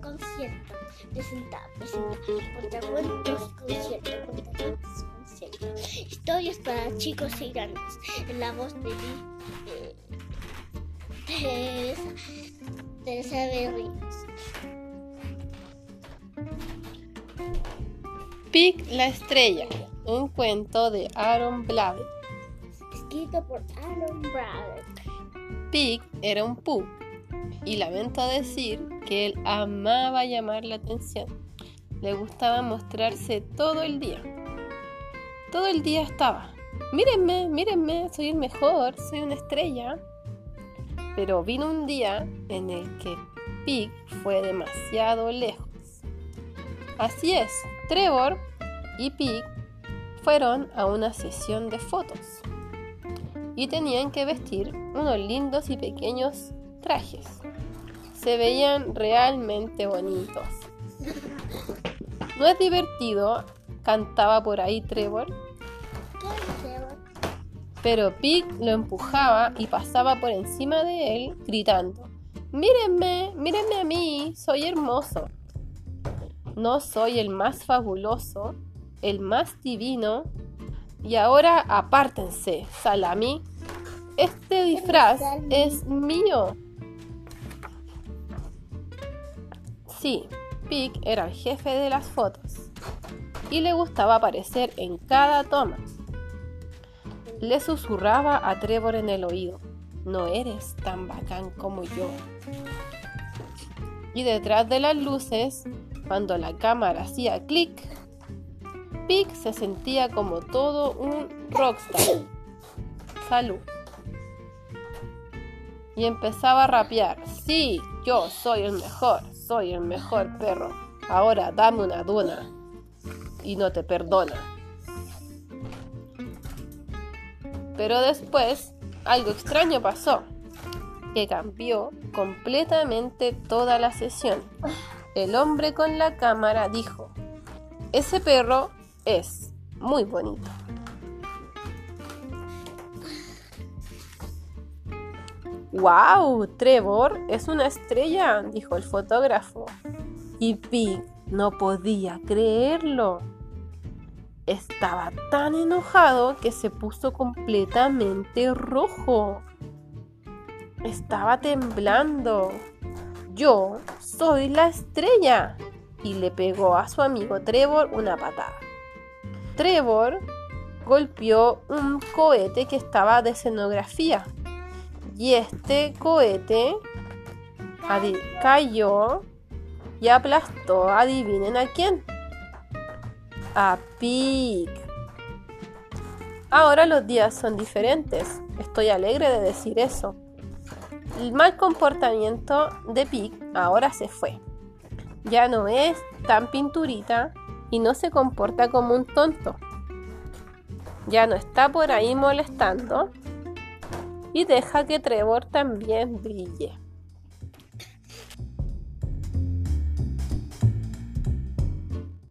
concierto. Presenta, presenta, cuentacuentos, concierto, cuentacuentos, concierto. Historias para chicos y grandes. En la voz de eh, Teresa, Teresa Berríos. Pig la estrella, un cuento de Aaron Blavik. Escrito por Aaron Blavik. Pig era un pug y lamento decir que él amaba llamar la atención. Le gustaba mostrarse todo el día. Todo el día estaba. Mírenme, mírenme, soy el mejor, soy una estrella. Pero vino un día en el que Pig fue demasiado lejos. Así es, Trevor y Pig fueron a una sesión de fotos y tenían que vestir unos lindos y pequeños trajes. Se veían realmente bonitos. ¿No es divertido? cantaba por ahí Trevor. Pero Pig lo empujaba y pasaba por encima de él gritando, Mírenme, mírenme a mí, soy hermoso. No soy el más fabuloso, el más divino. Y ahora apártense, Salami. Este disfraz es mío. Sí, Pig era el jefe de las fotos y le gustaba aparecer en cada toma. Le susurraba a Trevor en el oído, no eres tan bacán como yo. Y detrás de las luces cuando la cámara hacía clic, Pig se sentía como todo un rockstar. Salud. Y empezaba a rapear. Sí, yo soy el mejor, soy el mejor perro. Ahora dame una duna. Y no te perdona. Pero después algo extraño pasó, que cambió completamente toda la sesión. El hombre con la cámara dijo, ese perro es muy bonito. ¡Wow! Trevor es una estrella, dijo el fotógrafo. Y Pig no podía creerlo. Estaba tan enojado que se puso completamente rojo. Estaba temblando. Yo soy la estrella. Y le pegó a su amigo Trevor una patada. Trevor golpeó un cohete que estaba de escenografía. Y este cohete cayó y aplastó, adivinen a quién. A Pig. Ahora los días son diferentes. Estoy alegre de decir eso. El mal comportamiento de Pig ahora se fue. Ya no es tan pinturita y no se comporta como un tonto. Ya no está por ahí molestando y deja que Trevor también brille.